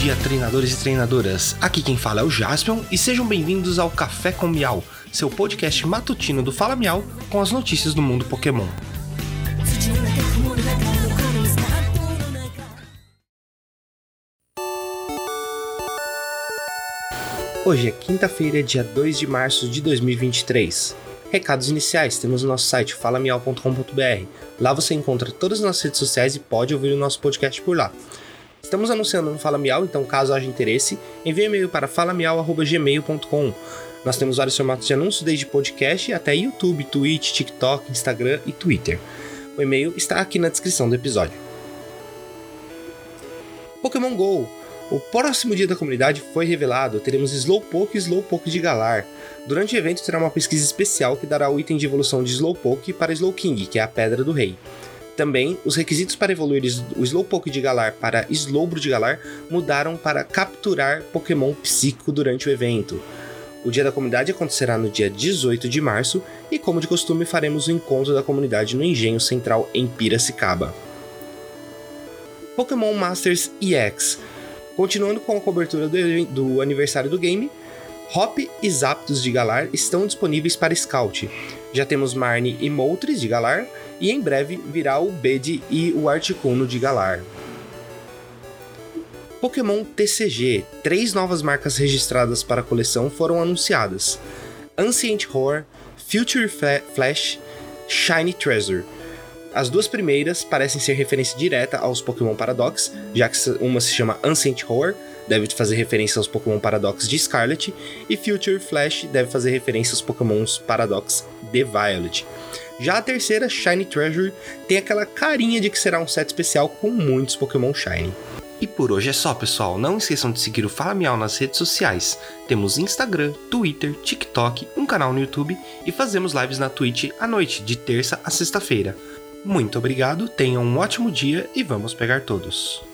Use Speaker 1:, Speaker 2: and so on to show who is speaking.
Speaker 1: dia, treinadores e treinadoras. Aqui quem fala é o Jaspion e sejam bem-vindos ao Café com Miau, seu podcast matutino do Fala Miau com as notícias do mundo Pokémon. Hoje é quinta-feira, dia 2 de março de 2023. Recados iniciais, temos o nosso site falamial.com.br. Lá você encontra todas as nossas redes sociais e pode ouvir o nosso podcast por lá. Estamos anunciando no Fala Miau, então caso haja interesse, envie e-mail para falamiau.gmail.com. Nós temos vários formatos de anúncios, desde podcast até YouTube, Twitch, TikTok, Instagram e Twitter. O e-mail está aqui na descrição do episódio. Pokémon GO! O próximo dia da comunidade foi revelado, teremos Slowpoke e Slowpoke de Galar. Durante o evento terá uma pesquisa especial que dará o item de evolução de Slowpoke para Slowking, que é a Pedra do Rei. Também, os requisitos para evoluir o Slowpoke de Galar para Slowbro de Galar mudaram para capturar Pokémon psíquico durante o evento. O dia da comunidade acontecerá no dia 18 de março e, como de costume, faremos o encontro da comunidade no Engenho Central em Piracicaba. Pokémon Masters EX Continuando com a cobertura do, do aniversário do game, Hop e Zapdos de Galar estão disponíveis para Scout. Já temos Marnie e Moltres de Galar, e em breve virá o Bede e o Articuno de Galar. Pokémon TCG, três novas marcas registradas para a coleção foram anunciadas: Ancient Horror, Future Flash, Shiny Treasure. As duas primeiras parecem ser referência direta aos Pokémon Paradox, já que uma se chama Ancient Horror, deve fazer referência aos Pokémon Paradox de Scarlet, e Future Flash deve fazer referência aos Pokémon Paradox de Violet. Já a terceira, Shiny Treasure, tem aquela carinha de que será um set especial com muitos Pokémon Shiny. E por hoje é só, pessoal. Não esqueçam de seguir o Fala Miau nas redes sociais. Temos Instagram, Twitter, TikTok, um canal no YouTube e fazemos lives na Twitch à noite, de terça a sexta-feira. Muito obrigado, tenham um ótimo dia e vamos pegar todos.